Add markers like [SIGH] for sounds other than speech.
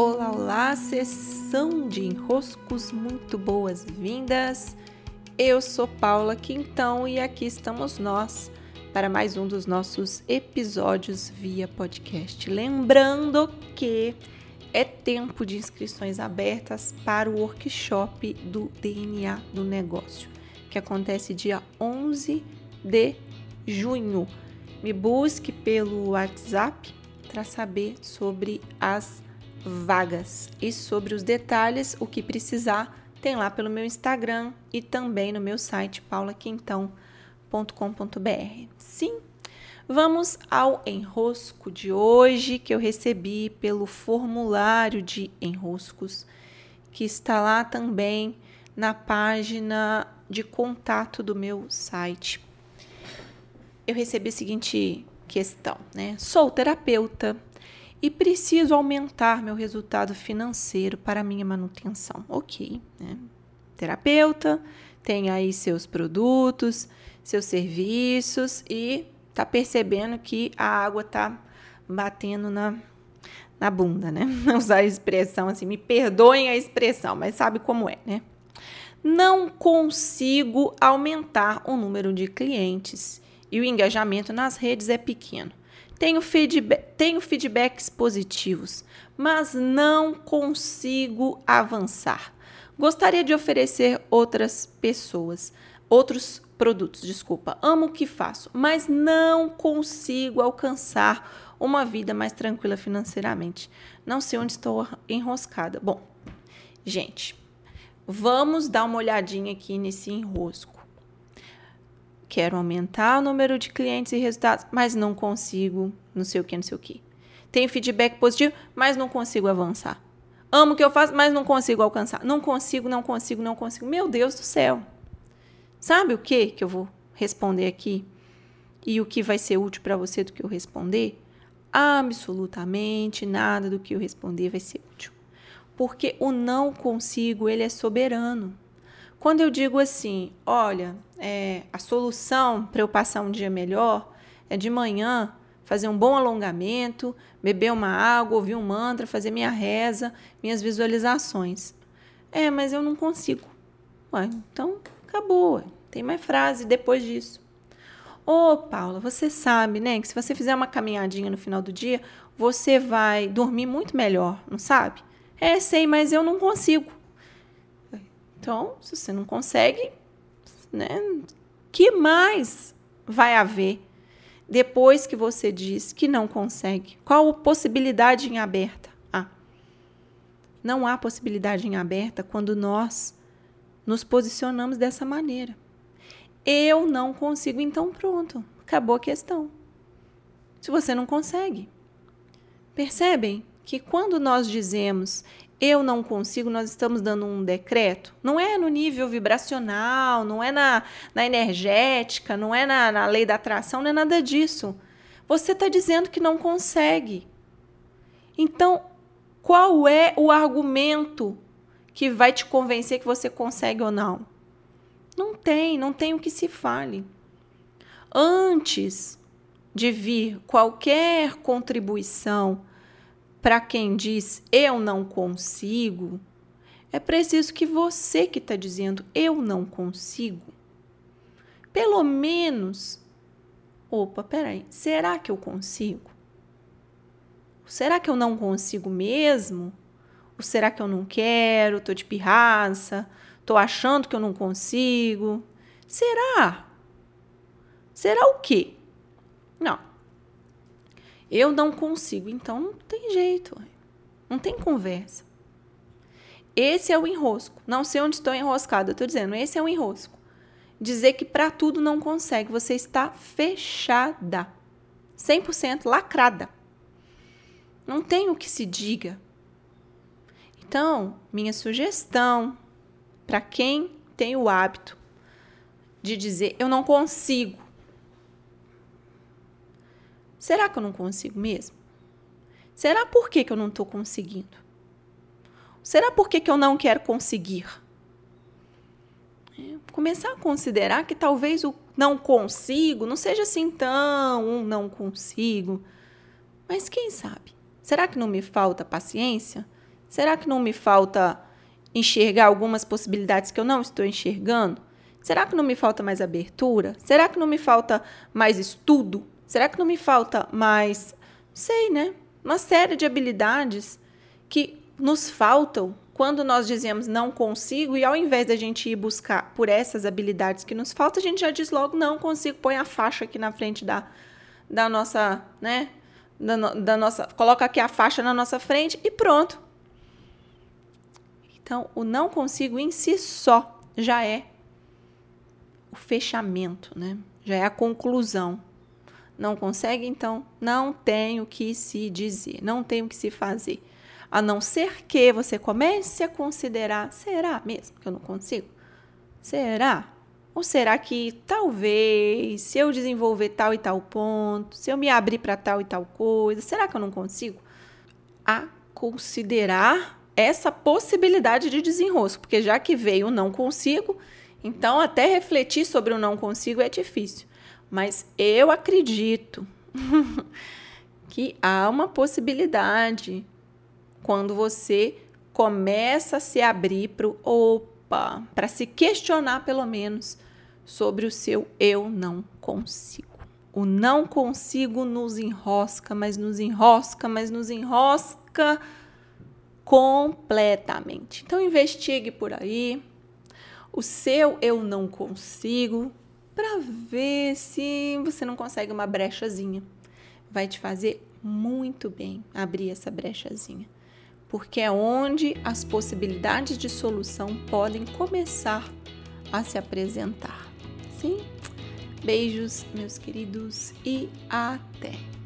Olá, olá, sessão de enroscos, muito boas-vindas. Eu sou Paula Quintão e aqui estamos nós para mais um dos nossos episódios via podcast. Lembrando que é tempo de inscrições abertas para o workshop do DNA do negócio, que acontece dia 11 de junho. Me busque pelo WhatsApp para saber sobre as vagas. E sobre os detalhes, o que precisar, tem lá pelo meu Instagram e também no meu site paulaquintão.com.br. Sim, vamos ao enrosco de hoje que eu recebi pelo formulário de enroscos, que está lá também na página de contato do meu site. Eu recebi a seguinte questão, né? Sou terapeuta e preciso aumentar meu resultado financeiro para minha manutenção. Ok, né? Terapeuta, tem aí seus produtos, seus serviços e tá percebendo que a água tá batendo na, na bunda, né? [LAUGHS] Usar a expressão assim, me perdoem a expressão, mas sabe como é, né? Não consigo aumentar o número de clientes e o engajamento nas redes é pequeno. Tenho, tenho feedbacks positivos, mas não consigo avançar. Gostaria de oferecer outras pessoas, outros produtos, desculpa. Amo o que faço, mas não consigo alcançar uma vida mais tranquila financeiramente. Não sei onde estou enroscada. Bom, gente, vamos dar uma olhadinha aqui nesse enrosco. Quero aumentar o número de clientes e resultados, mas não consigo, não sei o que, não sei o que. Tenho feedback positivo, mas não consigo avançar. Amo o que eu faço, mas não consigo alcançar. Não consigo, não consigo, não consigo. Meu Deus do céu. Sabe o que que eu vou responder aqui? E o que vai ser útil para você do que eu responder? Absolutamente nada do que eu responder vai ser útil. Porque o não consigo, ele é soberano. Quando eu digo assim, olha, é, a solução para eu passar um dia melhor é de manhã fazer um bom alongamento, beber uma água, ouvir um mantra, fazer minha reza, minhas visualizações. É, mas eu não consigo. Ué, então acabou. Tem mais frase depois disso. Ô, oh, Paula, você sabe, né, que se você fizer uma caminhadinha no final do dia, você vai dormir muito melhor, não sabe? É, sei, mas eu não consigo. Então, se você não consegue, né, que mais vai haver depois que você diz que não consegue? Qual possibilidade em aberta? Ah, não há possibilidade em aberta quando nós nos posicionamos dessa maneira. Eu não consigo, então pronto, acabou a questão. Se você não consegue. Percebem que quando nós dizemos eu não consigo, nós estamos dando um decreto. Não é no nível vibracional, não é na, na energética, não é na, na lei da atração, não é nada disso. Você está dizendo que não consegue. Então, qual é o argumento que vai te convencer que você consegue ou não? Não tem, não tem o que se fale. Antes de vir qualquer contribuição para quem diz eu não consigo, é preciso que você que está dizendo eu não consigo, pelo menos, opa, peraí, será que eu consigo? Será que eu não consigo mesmo? Ou será que eu não quero? Tô de pirraça? Tô achando que eu não consigo? Será? Será o quê? Não. Eu não consigo, então não tem jeito. Não tem conversa. Esse é o enrosco. Não sei onde estou enroscada, estou dizendo, esse é o enrosco. Dizer que para tudo não consegue, você está fechada. 100% lacrada. Não tem o que se diga. Então, minha sugestão para quem tem o hábito de dizer eu não consigo, Será que eu não consigo mesmo? Será por que, que eu não estou conseguindo? Será por que, que eu não quero conseguir? É, começar a considerar que talvez o não consigo não seja assim tão um não consigo. Mas quem sabe? Será que não me falta paciência? Será que não me falta enxergar algumas possibilidades que eu não estou enxergando? Será que não me falta mais abertura? Será que não me falta mais estudo? Será que não me falta mais, sei, né? Uma série de habilidades que nos faltam quando nós dizemos não consigo e ao invés da gente ir buscar por essas habilidades que nos faltam, a gente já diz logo não consigo, põe a faixa aqui na frente da, da nossa, né? Da, da nossa, coloca aqui a faixa na nossa frente e pronto. Então, o não consigo em si só já é o fechamento, né? Já é a conclusão. Não consegue, então não tem o que se dizer, não tem o que se fazer. A não ser que você comece a considerar: será mesmo que eu não consigo? Será? Ou será que talvez, se eu desenvolver tal e tal ponto, se eu me abrir para tal e tal coisa, será que eu não consigo? A considerar essa possibilidade de desenrosco, porque já que veio o não consigo, então até refletir sobre o não consigo é difícil. Mas eu acredito [LAUGHS] que há uma possibilidade quando você começa a se abrir para o opa, para se questionar pelo menos sobre o seu eu não consigo. O não consigo nos enrosca, mas nos enrosca, mas nos enrosca completamente. Então investigue por aí o seu eu não consigo para ver se você não consegue uma brechazinha. Vai te fazer muito bem abrir essa brechazinha, porque é onde as possibilidades de solução podem começar a se apresentar. Sim? Beijos, meus queridos, e até!